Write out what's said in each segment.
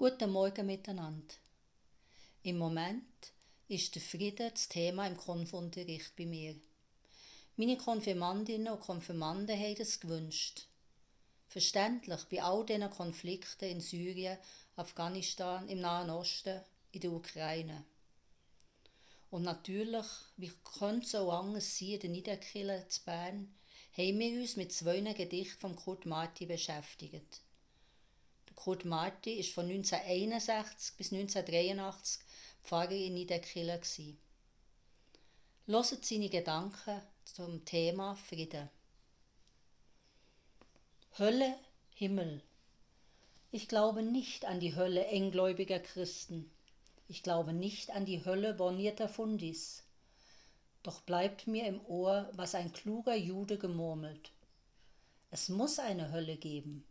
Guten Morgen miteinander. Im Moment ist der Frieden das Thema im Konfunterricht bei mir. Meine Konfirmandinnen und Konfirmanden haben es gewünscht. Verständlich bei all diesen Konflikten in Syrien, Afghanistan, im Nahen Osten, in der Ukraine. Und natürlich, wie könnte es auch anders sein, in der Niederkille zu Bern, haben wir uns mit zwei Gedichten von Kurt Marti beschäftigt. Kurt Marti ist von 1961 bis 1983 Pfarrer in Niederkirchen. Hört seine Gedanken zum Thema Frieden. Hölle, Himmel. Ich glaube nicht an die Hölle enggläubiger Christen. Ich glaube nicht an die Hölle bornierter Fundis. Doch bleibt mir im Ohr, was ein kluger Jude gemurmelt. Es muss eine Hölle geben.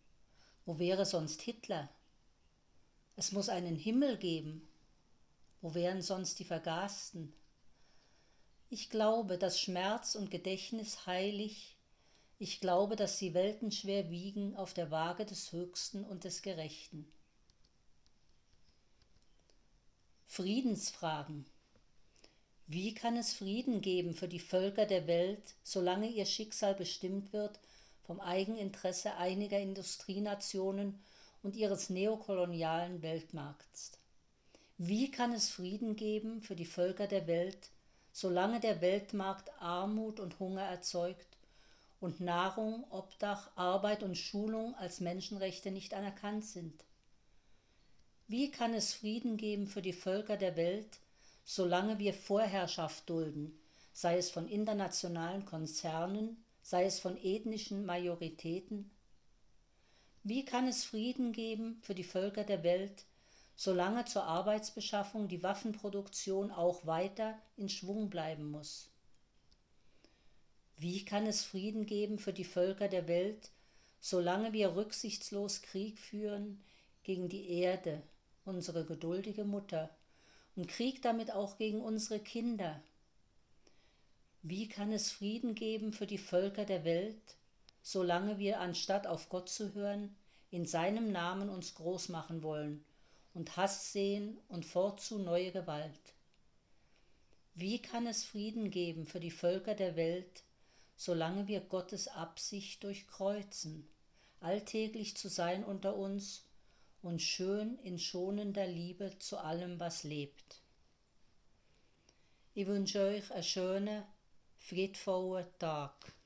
Wo wäre sonst Hitler? Es muss einen Himmel geben. Wo wären sonst die Vergasten? Ich glaube, dass Schmerz und Gedächtnis heilig, ich glaube, dass sie weltenschwer wiegen auf der Waage des Höchsten und des Gerechten. Friedensfragen. Wie kann es Frieden geben für die Völker der Welt, solange ihr Schicksal bestimmt wird vom Eigeninteresse einiger Industrienationen und ihres neokolonialen Weltmarkts. Wie kann es Frieden geben für die Völker der Welt, solange der Weltmarkt Armut und Hunger erzeugt und Nahrung, Obdach, Arbeit und Schulung als Menschenrechte nicht anerkannt sind? Wie kann es Frieden geben für die Völker der Welt, solange wir Vorherrschaft dulden, sei es von internationalen Konzernen, sei es von ethnischen Majoritäten? Wie kann es Frieden geben für die Völker der Welt, solange zur Arbeitsbeschaffung die Waffenproduktion auch weiter in Schwung bleiben muss? Wie kann es Frieden geben für die Völker der Welt, solange wir rücksichtslos Krieg führen gegen die Erde, unsere geduldige Mutter, und Krieg damit auch gegen unsere Kinder, wie kann es Frieden geben für die Völker der Welt, solange wir anstatt auf Gott zu hören, in seinem Namen uns groß machen wollen und Hass sehen und fortzu neue Gewalt? Wie kann es Frieden geben für die Völker der Welt, solange wir Gottes Absicht durchkreuzen, alltäglich zu sein unter uns und schön in schonender Liebe zu allem, was lebt? Ich wünsche euch eine schöne, friedvollen Tag.